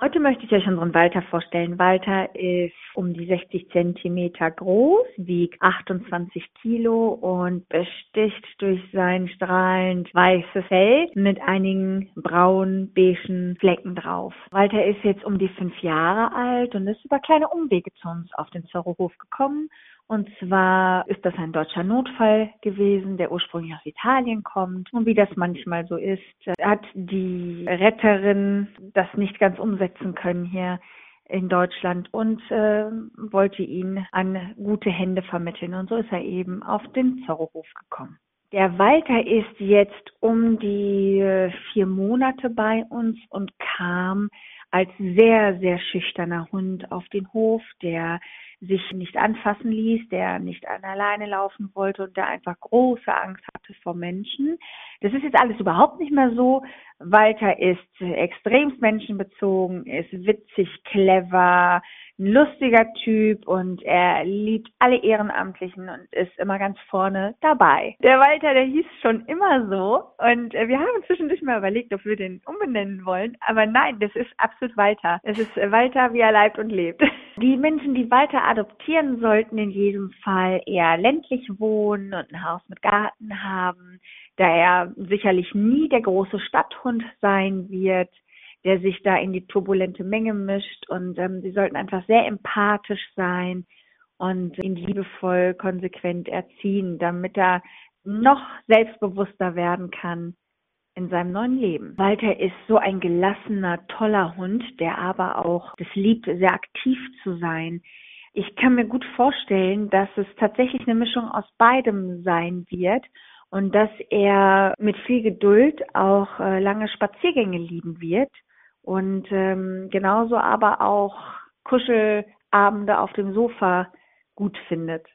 Heute möchte ich euch unseren Walter vorstellen. Walter ist um die 60 Zentimeter groß, wiegt 28 Kilo und besticht durch sein strahlend weißes Fell mit einigen braunen, beigen Flecken drauf. Walter ist jetzt um die fünf Jahre alt und ist über kleine Umwege zu uns auf den Zorrohof gekommen und zwar ist das ein deutscher Notfall gewesen, der ursprünglich aus Italien kommt. Und wie das manchmal so ist, hat die Retterin das nicht ganz umsetzen können hier in Deutschland und äh, wollte ihn an gute Hände vermitteln. Und so ist er eben auf den Zorrohof gekommen. Der Walter ist jetzt um die vier Monate bei uns und kam als sehr, sehr schüchterner Hund auf den Hof, der sich nicht anfassen ließ, der nicht an alleine laufen wollte und der einfach große Angst hatte vor Menschen. Das ist jetzt alles überhaupt nicht mehr so. Walter ist extremst menschenbezogen, ist witzig, clever, ein lustiger Typ und er liebt alle Ehrenamtlichen und ist immer ganz vorne dabei. Der Walter, der hieß schon immer so und äh, wir haben zwischendurch mal überlegt, ob wir den umbenennen wollen, aber nein, das ist absolut Walter. Es ist Walter, wie er leibt und lebt. Die Menschen, die Walter adoptieren, sollten in jedem Fall eher ländlich wohnen und ein Haus mit Garten haben, da er sicherlich nie der große Stadthund sein wird der sich da in die turbulente Menge mischt. Und ähm, sie sollten einfach sehr empathisch sein und ihn liebevoll, konsequent erziehen, damit er noch selbstbewusster werden kann in seinem neuen Leben. Walter ist so ein gelassener, toller Hund, der aber auch es liebt, sehr aktiv zu sein. Ich kann mir gut vorstellen, dass es tatsächlich eine Mischung aus beidem sein wird und dass er mit viel Geduld auch äh, lange Spaziergänge lieben wird und ähm, genauso aber auch Kuschelabende auf dem Sofa gut findet.